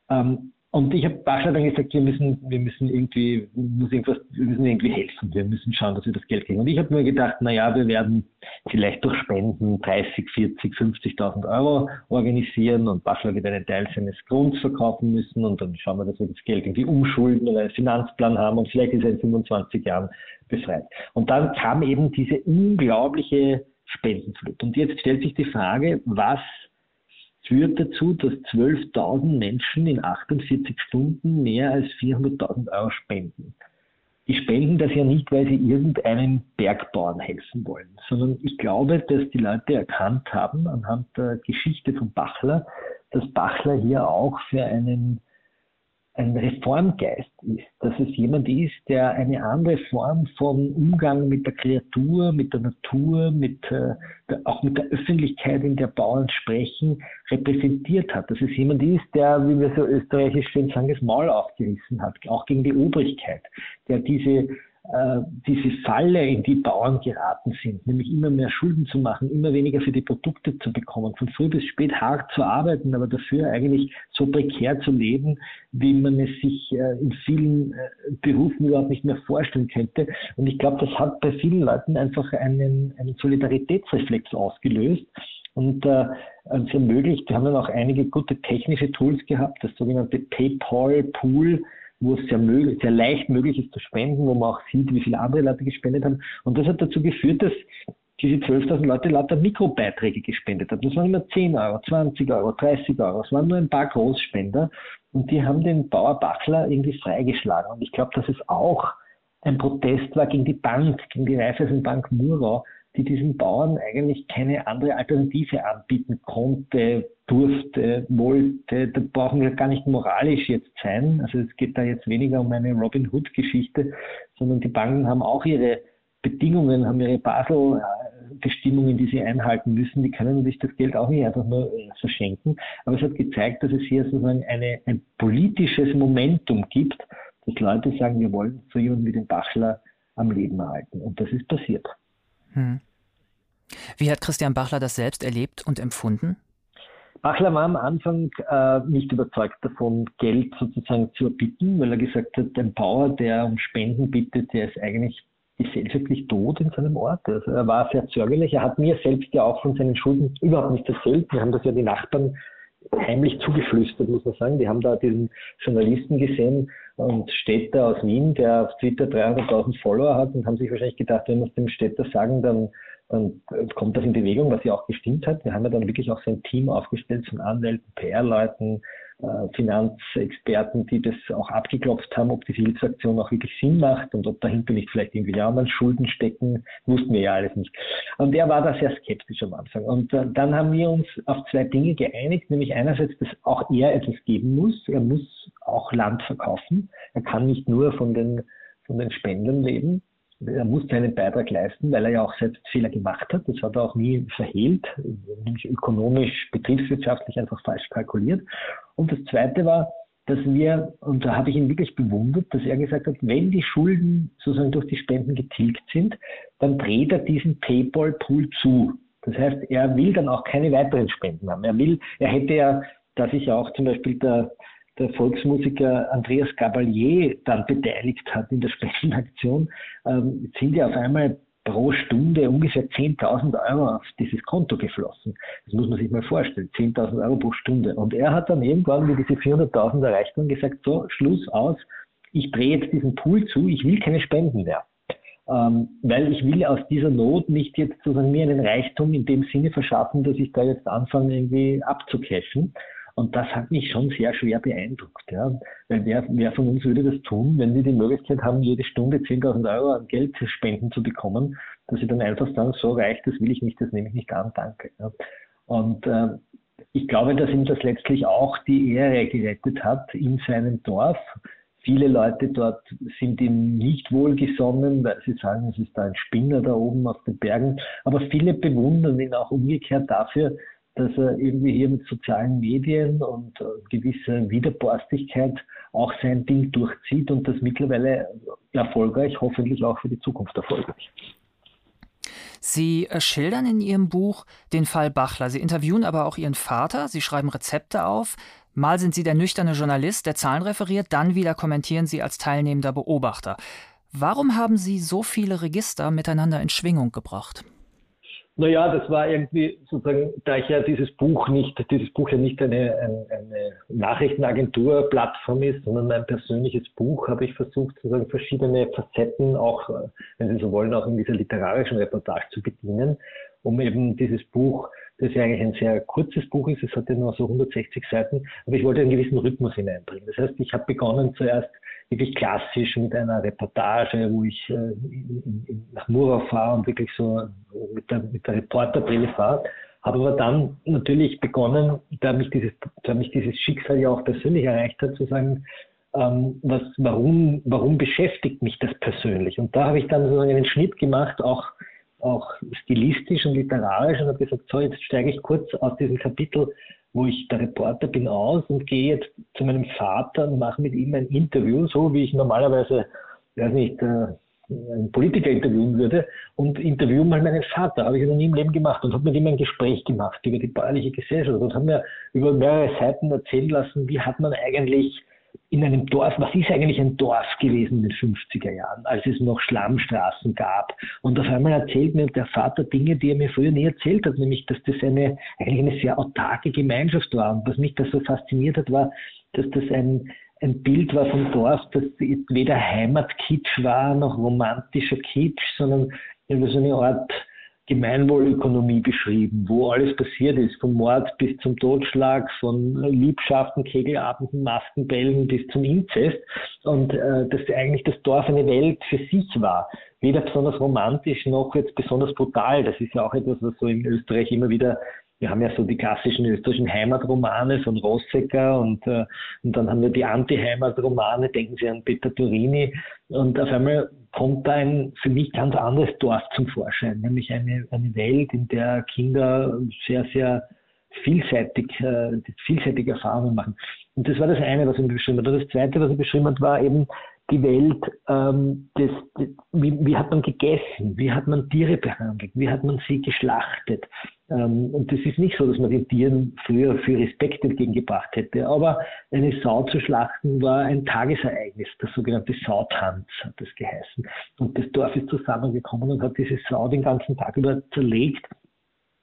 Ähm, und ich habe Bachler dann gesagt, wir müssen, wir müssen irgendwie, muss irgendwas, wir müssen irgendwie helfen. Wir müssen schauen, dass wir das Geld kriegen. Und ich habe mir gedacht, na ja, wir werden vielleicht durch Spenden 30, 40, 50.000 Euro organisieren und Bachler wird einen Teil seines Grunds verkaufen müssen und dann schauen wir, dass wir das Geld irgendwie umschulden oder einen Finanzplan haben und vielleicht ist er in 25 Jahren befreit. Und dann kam eben diese unglaubliche Spendenflut. Und jetzt stellt sich die Frage, was führt dazu, dass 12.000 Menschen in 48 Stunden mehr als 400.000 Euro spenden. Die spenden das ja nicht, weil sie irgendeinem Bergbauern helfen wollen, sondern ich glaube, dass die Leute erkannt haben anhand der Geschichte von Bachler, dass Bachler hier auch für einen ein Reformgeist ist, dass es jemand ist, der eine andere Form von Umgang mit der Kreatur, mit der Natur, mit, äh, auch mit der Öffentlichkeit, in der Bauern sprechen, repräsentiert hat. Dass es jemand ist, der, wie wir so österreichisch schön sagen, das Maul aufgerissen hat, auch gegen die Obrigkeit, der diese diese Falle, in die Bauern geraten sind, nämlich immer mehr Schulden zu machen, immer weniger für die Produkte zu bekommen, von früh bis spät hart zu arbeiten, aber dafür eigentlich so prekär zu leben, wie man es sich äh, in vielen äh, Berufen überhaupt nicht mehr vorstellen könnte. Und ich glaube, das hat bei vielen Leuten einfach einen, einen Solidaritätsreflex ausgelöst. Und äh, es ermöglicht, wir haben dann auch einige gute technische Tools gehabt, das sogenannte PayPal Pool, wo es sehr, möglich, sehr leicht möglich ist zu spenden, wo man auch sieht, wie viele andere Leute gespendet haben. Und das hat dazu geführt, dass diese 12.000 Leute lauter Mikrobeiträge gespendet haben. Das waren immer 10 Euro, 20 Euro, 30 Euro. Es waren nur ein paar Großspender und die haben den Bauer Bachler irgendwie freigeschlagen. Und ich glaube, dass es auch ein Protest war gegen die Bank, gegen die Raiffeisenbank Murau, die diesen Bauern eigentlich keine andere Alternative anbieten konnte, durfte, wollte. Da brauchen wir gar nicht moralisch jetzt sein. Also es geht da jetzt weniger um eine Robin Hood-Geschichte, sondern die Banken haben auch ihre Bedingungen, haben ihre Basel-Bestimmungen, die sie einhalten müssen. Die können sich das Geld auch nicht einfach nur verschenken. Aber es hat gezeigt, dass es hier sozusagen eine, ein politisches Momentum gibt, dass Leute sagen, wir wollen so jemanden wie den Bachler am Leben erhalten. Und das ist passiert. Hm. Wie hat Christian Bachler das selbst erlebt und empfunden? Bachler war am Anfang äh, nicht überzeugt davon, Geld sozusagen zu erbitten, weil er gesagt hat, ein Bauer, der um Spenden bittet, der ist eigentlich gesellschaftlich tot in seinem Ort. Also er war sehr zögerlich. Er hat mir selbst ja auch von seinen Schulden überhaupt nicht erzählt. Wir haben das ja die Nachbarn heimlich zugeflüstert, muss man sagen. Die haben da diesen Journalisten gesehen und Städter aus Wien, der auf Twitter 300.000 Follower hat und haben sich wahrscheinlich gedacht, wenn wir es dem Städter sagen, dann, dann kommt das in Bewegung, was ja auch gestimmt hat. Wir haben ja dann wirklich auch so ein Team aufgestellt von Anwälten, PR-Leuten, Finanzexperten, die das auch abgeklopft haben, ob diese Hilfsaktion auch wirklich Sinn macht und ob dahinter nicht vielleicht irgendwie anderen Schulden stecken, wussten wir ja alles nicht. Und er war da sehr skeptisch am Anfang. Und äh, dann haben wir uns auf zwei Dinge geeinigt, nämlich einerseits, dass auch er etwas geben muss. Er muss auch Land verkaufen. Er kann nicht nur von den, von den Spenden leben er muss seinen Beitrag leisten, weil er ja auch selbst Fehler gemacht hat. Das hat er auch nie verhehlt, nämlich ökonomisch, betriebswirtschaftlich einfach falsch kalkuliert. Und das Zweite war, dass wir, und da habe ich ihn wirklich bewundert, dass er gesagt hat, wenn die Schulden sozusagen durch die Spenden getilgt sind, dann dreht er diesen Paypal-Pool zu. Das heißt, er will dann auch keine weiteren Spenden haben. Er will, er hätte ja, dass sich auch zum Beispiel der der Volksmusiker Andreas Gabalier dann beteiligt hat in der Spendenaktion, ähm, sind ja auf einmal pro Stunde ungefähr 10.000 Euro auf dieses Konto geflossen. Das muss man sich mal vorstellen, 10.000 Euro pro Stunde. Und er hat dann irgendwann, wie diese 400.000 erreicht waren, gesagt, so, Schluss aus, ich drehe jetzt diesen Pool zu, ich will keine Spenden mehr. Ähm, weil ich will aus dieser Not nicht jetzt sozusagen mir einen Reichtum in dem Sinne verschaffen, dass ich da jetzt anfange, irgendwie abzucashen. Und das hat mich schon sehr schwer beeindruckt. Ja. Weil wer, wer von uns würde das tun, wenn wir die Möglichkeit haben, jede Stunde 10.000 Euro an Geld zu spenden zu bekommen, dass sie dann einfach sagen, so reicht, das will ich nicht, das nehme ich nicht an, danke. Ja. Und äh, ich glaube, dass ihm das letztlich auch die Ehre gerettet hat in seinem Dorf. Viele Leute dort sind ihm nicht wohlgesonnen, weil sie sagen, es ist da ein Spinner da oben auf den Bergen. Aber viele bewundern ihn auch umgekehrt dafür, dass er irgendwie hier mit sozialen Medien und äh, gewisser Widerborstigkeit auch sein Ding durchzieht und das mittlerweile erfolgreich, hoffentlich auch für die Zukunft erfolgreich. Sie äh, schildern in Ihrem Buch den Fall Bachler. Sie interviewen aber auch Ihren Vater. Sie schreiben Rezepte auf. Mal sind Sie der nüchterne Journalist, der Zahlen referiert, dann wieder kommentieren Sie als teilnehmender Beobachter. Warum haben Sie so viele Register miteinander in Schwingung gebracht? Naja, das war irgendwie sozusagen, da ich ja dieses Buch nicht, dieses Buch ja nicht eine, eine, eine Nachrichtenagentur-Plattform ist, sondern mein persönliches Buch, habe ich versucht, sozusagen verschiedene Facetten auch, wenn Sie so wollen, auch in dieser literarischen Reportage zu bedienen, um eben dieses Buch, das ja eigentlich ein sehr kurzes Buch ist, es hat ja nur so 160 Seiten, aber ich wollte einen gewissen Rhythmus hineinbringen. Das heißt, ich habe begonnen zuerst wirklich klassisch mit einer Reportage, wo ich äh, in, in, nach Murau fahre und wirklich so mit der, mit der Reporterbrille fahre. Habe aber dann natürlich begonnen, da mich dieses, da mich dieses Schicksal ja auch persönlich erreicht hat, zu sagen, ähm, was, warum, warum beschäftigt mich das persönlich? Und da habe ich dann sozusagen einen Schnitt gemacht, auch, auch stilistisch und literarisch und habe gesagt, so, jetzt steige ich kurz aus diesem Kapitel wo ich der Reporter bin aus und gehe jetzt zu meinem Vater und mache mit ihm ein Interview, so wie ich normalerweise, weiß nicht, äh, einen Politiker interviewen würde und interview mal meinen Vater. Habe ich noch nie im Leben gemacht und habe mit ihm ein Gespräch gemacht über die bäuerliche Gesellschaft und habe mir über mehrere Seiten erzählen lassen, wie hat man eigentlich in einem Dorf, was ist eigentlich ein Dorf gewesen in den 50er Jahren, als es noch Schlammstraßen gab. Und auf einmal erzählt mir der Vater Dinge, die er mir früher nie erzählt hat, nämlich, dass das eine, eigentlich eine sehr autarke Gemeinschaft war. Und was mich da so fasziniert hat, war, dass das ein, ein Bild war vom Dorf, das weder Heimatkitsch war, noch romantischer Kitsch, sondern so eine Art Gemeinwohlökonomie beschrieben, wo alles passiert ist, vom Mord bis zum Totschlag, von Liebschaften, Kegelabenden, Maskenbällen bis zum Inzest und äh, dass eigentlich das Dorf eine Welt für sich war. Weder besonders romantisch noch jetzt besonders brutal. Das ist ja auch etwas, was so in Österreich immer wieder wir haben ja so die klassischen österreichischen Heimatromane von Rossecker und, äh, und dann haben wir die Anti-Heimatromane, denken Sie an Peter Turini. Und auf einmal kommt da ein für mich ganz anderes Dorf zum Vorschein, nämlich eine, eine Welt, in der Kinder sehr, sehr vielseitig, äh, vielseitige Erfahrungen machen. Und das war das eine, was er beschrieben hat. Und das zweite, was er beschrieben hat, war eben die Welt, ähm, des, wie, wie, hat man gegessen, wie hat man Tiere behandelt, wie hat man sie geschlachtet. Ähm, und das ist nicht so, dass man den Tieren früher viel Respekt entgegengebracht hätte, aber eine Sau zu schlachten war ein Tagesereignis, das sogenannte Sautanz hat das geheißen. Und das Dorf ist zusammengekommen und hat diese Sau den ganzen Tag über zerlegt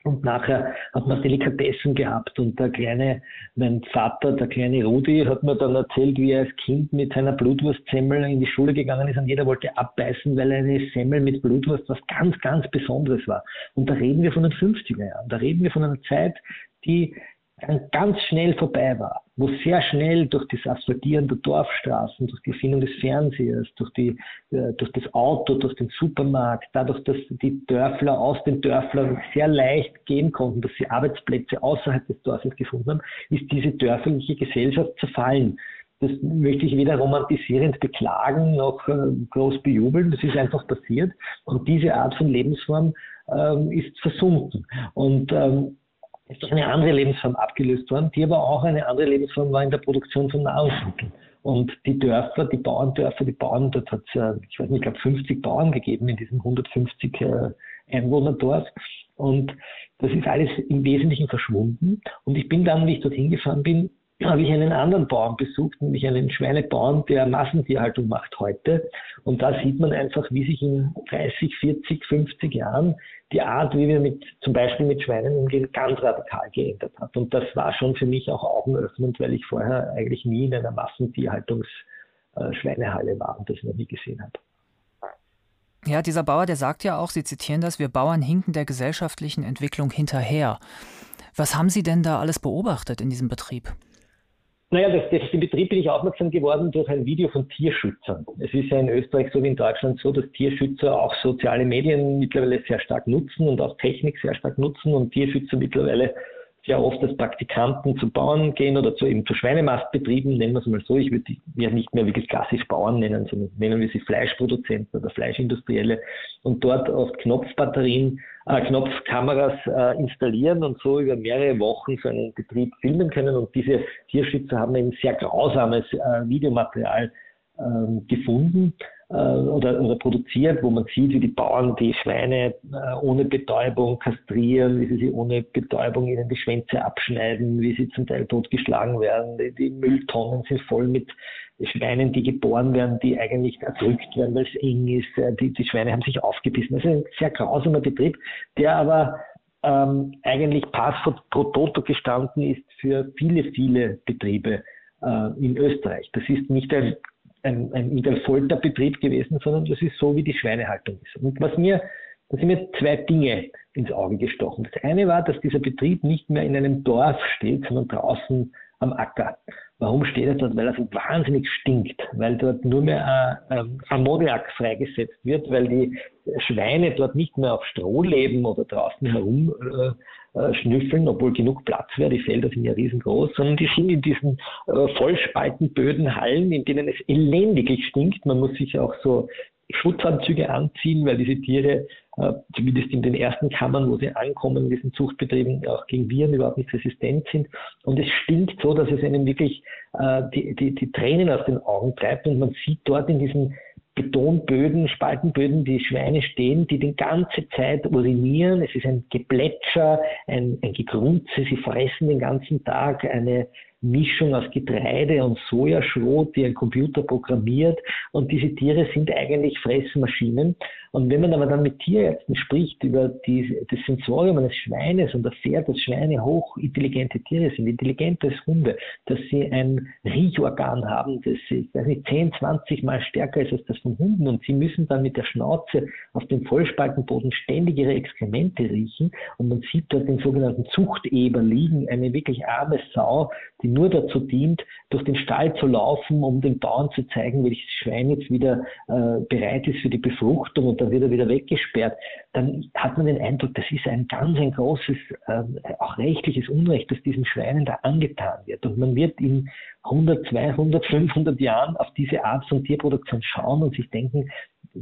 Und nachher hat man Delikatessen gehabt und der kleine, mein Vater, der kleine Rudi, hat mir dann erzählt, wie er als Kind mit seiner Blutwurstsemmel in die Schule gegangen ist und jeder wollte abbeißen, weil eine Semmel mit Blutwurst was ganz, ganz Besonderes war. Und da reden wir von den 50er Jahren. Da reden wir von einer Zeit, die ganz schnell vorbei war, wo sehr schnell durch das Asphaltieren der Dorfstraßen, durch die Erfindung des Fernsehers, durch, die, äh, durch das Auto, durch den Supermarkt, dadurch, dass die Dörfler aus den Dörflern sehr leicht gehen konnten, dass sie Arbeitsplätze außerhalb des Dorfes gefunden haben, ist diese dörfliche Gesellschaft zerfallen. Das möchte ich weder romantisierend beklagen noch äh, groß bejubeln. Das ist einfach passiert. Und diese Art von Lebensform ähm, ist versunken. Und ähm, ist durch eine andere Lebensform abgelöst worden, die aber auch eine andere Lebensform war in der Produktion von Nahrungsmitteln. Und die Dörfer, die Bauerndörfer, die Bauern, dort hat es, ich weiß nicht, ich glaube 50 Bauern gegeben in diesem 150 äh, Einwohnerdorf. Und das ist alles im Wesentlichen verschwunden. Und ich bin dann, wie ich dorthin gefahren bin, habe ich einen anderen Bauern besucht, nämlich einen Schweinebauern, der Massentierhaltung macht heute. Und da sieht man einfach, wie sich in 30, 40, 50 Jahren die Art, wie wir mit, zum Beispiel mit Schweinen umgehen, ganz radikal geändert hat. Und das war schon für mich auch augenöffnend, weil ich vorher eigentlich nie in einer Massentierhaltungsschweinehalle äh, war und das noch nie gesehen habe. Ja, dieser Bauer, der sagt ja auch, Sie zitieren das, wir Bauern hinken der gesellschaftlichen Entwicklung hinterher. Was haben Sie denn da alles beobachtet in diesem Betrieb? Naja, das, das, den Betrieb bin ich aufmerksam geworden durch ein Video von Tierschützern. Es ist ja in Österreich so wie in Deutschland so, dass Tierschützer auch soziale Medien mittlerweile sehr stark nutzen und auch Technik sehr stark nutzen und Tierschützer mittlerweile sehr oft als Praktikanten zu Bauern gehen oder zu eben zu Schweinemastbetrieben, nennen wir es mal so. Ich würde die ja nicht mehr wirklich klassisch Bauern nennen, sondern nennen wir sie Fleischproduzenten oder Fleischindustrielle und dort oft Knopfbatterien, äh, Knopfkameras äh, installieren und so über mehrere Wochen so einen Betrieb filmen können. Und diese Tierschützer haben ein sehr grausames äh, Videomaterial ähm, gefunden oder, oder produziert, wo man sieht, wie die Bauern die Schweine äh, ohne Betäubung kastrieren, wie sie sie ohne Betäubung ihnen die Schwänze abschneiden, wie sie zum Teil totgeschlagen werden. Die, die Mülltonnen sind voll mit Schweinen, die geboren werden, die eigentlich erdrückt werden, weil es eng ist. Äh, die, die Schweine haben sich aufgebissen. Das ist ein sehr grausamer Betrieb, der aber ähm, eigentlich Pass pro Toto gestanden ist für viele, viele Betriebe äh, in Österreich. Das ist nicht ein ein, ein, ein Folterbetrieb gewesen, sondern das ist so, wie die Schweinehaltung ist. Und was mir, da sind mir zwei Dinge ins Auge gestochen. Das eine war, dass dieser Betrieb nicht mehr in einem Dorf steht, sondern draußen am Acker. Warum steht er dort? Weil er so wahnsinnig stinkt, weil dort nur mehr äh, ähm, Ammoniak freigesetzt wird, weil die Schweine dort nicht mehr auf Stroh leben oder draußen herum äh, äh, schnüffeln, obwohl genug Platz wäre, die Felder sind ja riesengroß, sondern die sind in diesen äh, vollspaltenböden Hallen, in denen es elendiglich stinkt. Man muss sich auch so Schutzanzüge anziehen, weil diese Tiere, äh, zumindest in den ersten Kammern, wo sie ankommen, in diesen Zuchtbetrieben, auch gegen Viren überhaupt nicht resistent sind. Und es stinkt so, dass es einem wirklich äh, die, die, die Tränen aus den Augen treibt und man sieht dort in diesen Betonböden, Spaltenböden, die Schweine stehen, die die ganze Zeit urinieren. Es ist ein Geplätscher, ein, ein Gegrunze. Sie fressen den ganzen Tag eine Mischung aus Getreide und Sojaschrot, die ein Computer programmiert. Und diese Tiere sind eigentlich Fressmaschinen. Und wenn man aber dann mit Tierärzten spricht über die, das Sensorium eines Schweines und erfährt, dass Schweine hochintelligente Tiere sind, intelligenter als Hunde, dass sie ein Riechorgan haben, das ich weiß nicht, 10, 20 Mal stärker ist als das von Hunden und sie müssen dann mit der Schnauze auf dem Vollspaltenboden ständig ihre Exkremente riechen und man sieht dort den sogenannten Zuchteber liegen, eine wirklich arme Sau, die nur dazu dient, durch den Stall zu laufen, um den Bauern zu zeigen, welches Schwein jetzt wieder äh, bereit ist für die Befruchtung und dann wird er wieder weggesperrt, dann hat man den Eindruck, das ist ein ganz ein großes, äh, auch rechtliches Unrecht, das diesen Schweinen da angetan wird. Und man wird in 100, 200, 500 Jahren auf diese Art von Tierproduktion schauen und sich denken,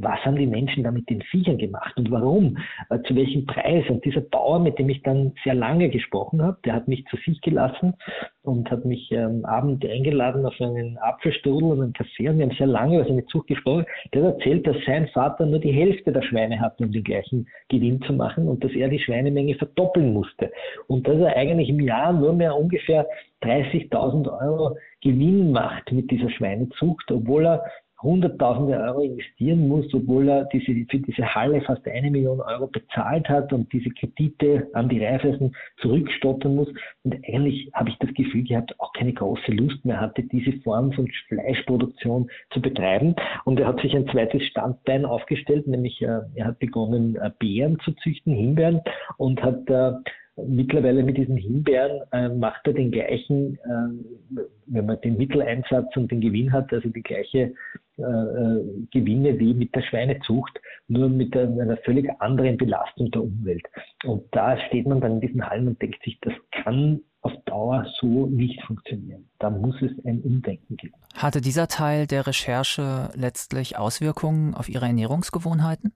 was haben die Menschen da mit den Viechern gemacht und warum, äh, zu welchem Preis. Und dieser Bauer, mit dem ich dann sehr lange gesprochen habe, der hat mich zu sich gelassen und hat mich am ähm, Abend eingeladen auf einen Apfelstrudel und einen Kaffee und wir haben sehr lange über seine Zucht gesprochen. Der hat erzählt, dass sein Vater nur die Hälfte der Schweine hatte, um den gleichen Gewinn zu machen und dass er die Schweinemenge verdoppeln musste. Und dass er eigentlich im Jahr nur mehr ungefähr 30.000 Euro Gewinn macht mit dieser Schweinezucht, obwohl er hunderttausende Euro investieren muss, obwohl er diese, für diese Halle fast eine Million Euro bezahlt hat und diese Kredite an die Raiffeisen zurückstottern muss. Und eigentlich habe ich das Gefühl gehabt, auch keine große Lust mehr hatte, diese Form von Fleischproduktion zu betreiben. Und er hat sich ein zweites Standbein aufgestellt, nämlich äh, er hat begonnen, äh, Beeren zu züchten, Himbeeren, und hat äh, Mittlerweile mit diesen Himbeeren äh, macht er den gleichen, äh, wenn man den Mitteleinsatz und den Gewinn hat, also die gleiche Gewinne wie mit der Schweinezucht, nur mit einer, völlig anderen Belastung der Umwelt. Und da steht man dann in diesen Hallen und denkt sich, das kann auf Dauer so nicht funktionieren. Da muss es ein Umdenken geben. Hatte dieser Teil der Recherche letztlich Auswirkungen auf Ihre Ernährungsgewohnheiten?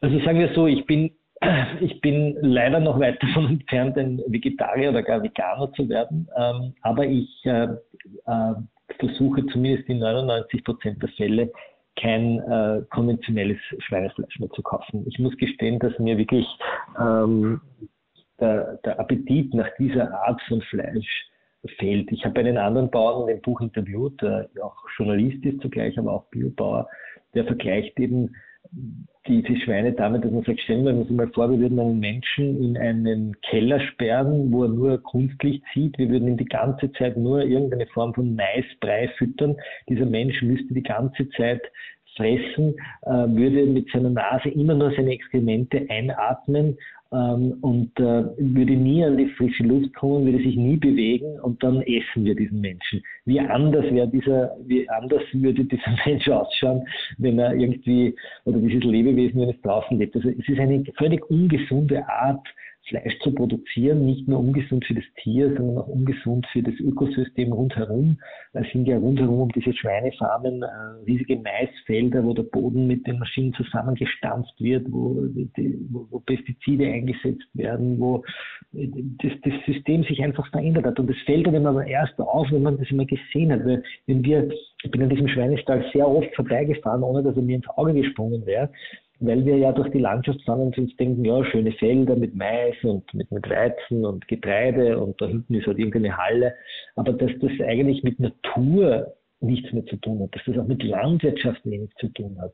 Also sagen wir so, ich bin ich bin leider noch weit davon entfernt, ein Vegetarier oder gar Veganer zu werden, ähm, aber ich äh, äh, versuche zumindest in 99 Prozent der Fälle kein äh, konventionelles Schweinefleisch mehr zu kaufen. Ich muss gestehen, dass mir wirklich ähm, der, der Appetit nach dieser Art von Fleisch fehlt. Ich habe einen anderen Bauern in dem Buch interviewt, der auch Journalist ist zugleich, aber auch Biobauer, der vergleicht eben die, Schweine damit, dass man sagt, stellen wir uns mal vor, wir würden einen Menschen in einen Keller sperren, wo er nur Kunstlicht sieht. Wir würden ihn die ganze Zeit nur irgendeine Form von Maisbrei füttern. Dieser Mensch müsste die ganze Zeit fressen, äh, würde mit seiner Nase immer nur seine Exkremente einatmen ähm, und äh, würde nie an die frische Luft kommen, würde sich nie bewegen und dann essen wir diesen Menschen. Wie anders wäre dieser, wie anders würde dieser Mensch ausschauen, wenn er irgendwie, oder dieses Lebewesen, wenn es draußen lebt. Also es ist eine völlig ungesunde Art, Fleisch zu produzieren, nicht nur ungesund für das Tier, sondern auch ungesund für das Ökosystem rundherum. Es sind ja rundherum um diese Schweinefarmen äh, riesige Maisfelder, wo der Boden mit den Maschinen zusammengestampft wird, wo, wo, Pestizide eingesetzt werden, wo das, das, System sich einfach verändert hat. Und das fällt einem aber erst auf, wenn man das immer gesehen hat. Weil wenn wir, ich bin an diesem Schweinestall sehr oft vorbeigefahren, ohne dass er mir ins Auge gesprungen wäre weil wir ja durch die Landschaft fahren und denken, ja, schöne Felder mit Mais und mit, mit Weizen und Getreide und da hinten ist halt irgendeine Halle. Aber dass das eigentlich mit Natur nichts mehr zu tun hat, dass das auch mit Landwirtschaft wenig zu tun hat,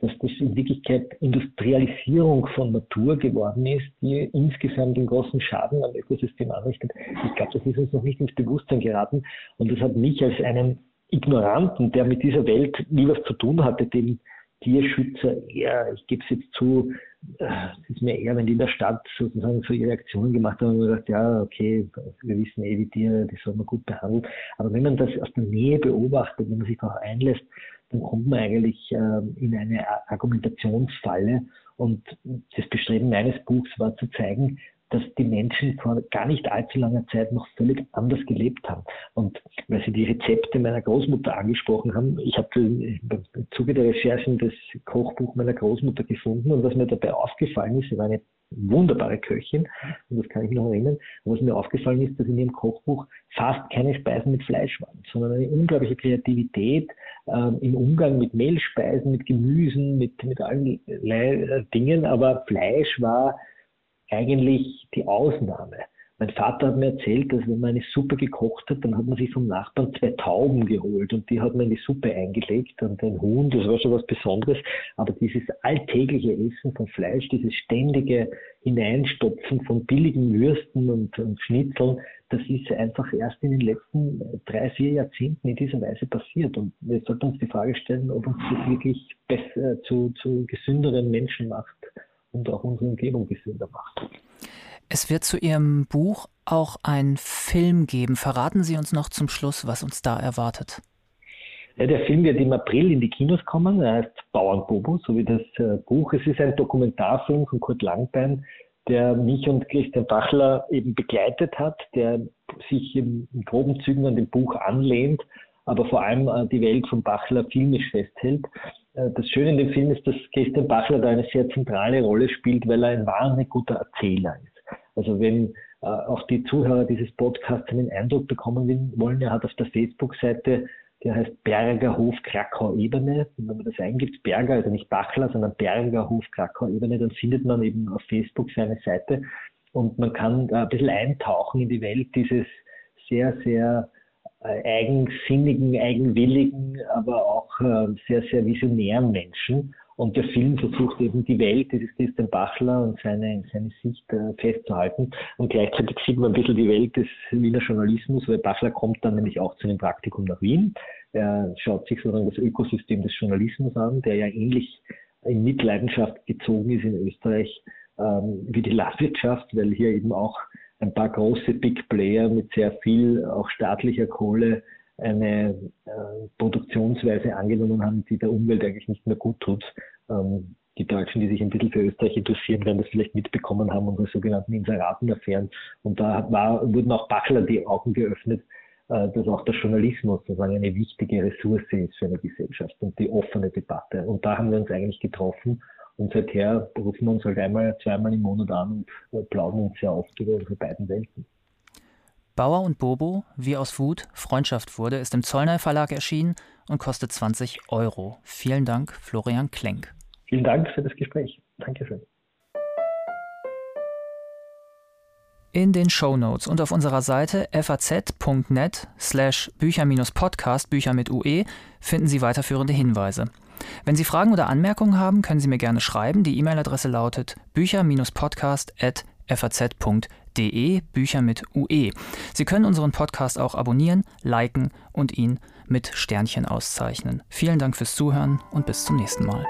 dass das in Wirklichkeit Industrialisierung von Natur geworden ist, die insgesamt einen großen Schaden am Ökosystem anrichtet. Ich glaube, das ist uns noch nicht ins Bewusstsein geraten und das hat mich als einen Ignoranten, der mit dieser Welt nie was zu tun hatte, dem Tierschützer eher, ich gebe es jetzt zu, äh, es ist mir eher, wenn die in der Stadt sozusagen so ihre Aktionen gemacht haben, und gesagt, ja, okay, wir wissen eh, wie Tiere, die soll man gut behandeln. Aber wenn man das aus der Nähe beobachtet, wenn man sich darauf einlässt, dann kommt man eigentlich äh, in eine Argumentationsfalle. Und das Bestreben meines Buchs war zu zeigen, dass die Menschen vor gar nicht allzu langer Zeit noch völlig anders gelebt haben. Und weil Sie die Rezepte meiner Großmutter angesprochen haben, ich habe im Zuge der Recherchen das Kochbuch meiner Großmutter gefunden und was mir dabei aufgefallen ist, sie war eine wunderbare Köchin, und das kann ich noch erinnern, und was mir aufgefallen ist, dass in ihrem Kochbuch fast keine Speisen mit Fleisch waren, sondern eine unglaubliche Kreativität äh, im Umgang mit Mehlspeisen, mit Gemüsen, mit, mit allen Dingen, aber Fleisch war eigentlich die Ausnahme. Mein Vater hat mir erzählt, dass wenn man eine Suppe gekocht hat, dann hat man sich vom Nachbarn zwei Tauben geholt und die hat man in die Suppe eingelegt und ein Huhn, das war schon was Besonderes. Aber dieses alltägliche Essen von Fleisch, dieses ständige Hineinstopfen von billigen Würsten und, und Schnitzeln, das ist einfach erst in den letzten drei, vier Jahrzehnten in dieser Weise passiert. Und wir sollten uns die Frage stellen, ob uns das wirklich besser zu, zu gesünderen Menschen macht und auch unsere Umgebung gesünder macht. Es wird zu Ihrem Buch auch ein Film geben. Verraten Sie uns noch zum Schluss, was uns da erwartet. Ja, der Film wird im April in die Kinos kommen. Er heißt Bauernbobo, so wie das äh, Buch. Es ist ein Dokumentarfilm von Kurt Langbein, der mich und Christian Bachler eben begleitet hat, der sich in, in groben Zügen an dem Buch anlehnt, aber vor allem äh, die Welt von Bachler filmisch festhält. Äh, das Schöne in dem Film ist, dass Christian Bachler da eine sehr zentrale Rolle spielt, weil er ein wahnsinnig guter Erzähler ist. Also wenn äh, auch die Zuhörer dieses Podcasts einen Eindruck bekommen wollen, er hat auf der Facebook-Seite, der heißt Berger Hof Krakau Ebene. Und wenn man das eingibt, Berger, also nicht Bachler, sondern Berger Hof Krakau Ebene, dann findet man eben auf Facebook seine Seite und man kann da ein bisschen eintauchen in die Welt dieses sehr, sehr äh, eigensinnigen, eigenwilligen, aber auch äh, sehr, sehr visionären Menschen. Und der Film versucht eben die Welt dieses Christian Bachler und seine, seine Sicht äh, festzuhalten. Und gleichzeitig sieht man ein bisschen die Welt des Wiener Journalismus, weil Bachler kommt dann nämlich auch zu einem Praktikum nach Wien. Er schaut sich sozusagen das Ökosystem des Journalismus an, der ja ähnlich in Mitleidenschaft gezogen ist in Österreich ähm, wie die Landwirtschaft, weil hier eben auch ein paar große Big Player mit sehr viel auch staatlicher Kohle eine äh, Produktionsweise angenommen haben, die der Umwelt eigentlich nicht mehr gut tut. Ähm, die Deutschen, die sich ein bisschen für Österreich interessieren, werden das vielleicht mitbekommen haben, unsere sogenannten Inseratenaffären. Und da war, wurden auch Bachler die Augen geöffnet, äh, dass auch der Journalismus sozusagen eine wichtige Ressource ist für eine Gesellschaft und die offene Debatte. Und da haben wir uns eigentlich getroffen und seither rufen wir uns halt einmal, zweimal im Monat an und plaudern uns sehr oft über unsere beiden Welten. Bauer und Bobo, wie aus Wut Freundschaft wurde, ist im Zollner Verlag erschienen und kostet 20 Euro. Vielen Dank, Florian Klenk. Vielen Dank für das Gespräch. Dankeschön. In den Show Notes und auf unserer Seite faz.net slash Bücher-Podcast, Bücher mit UE, finden Sie weiterführende Hinweise. Wenn Sie Fragen oder Anmerkungen haben, können Sie mir gerne schreiben. Die E-Mail-Adresse lautet bücher-podcast.faz.de, Bücher mit UE. Sie können unseren Podcast auch abonnieren, liken und ihn mit Sternchen auszeichnen. Vielen Dank fürs Zuhören und bis zum nächsten Mal.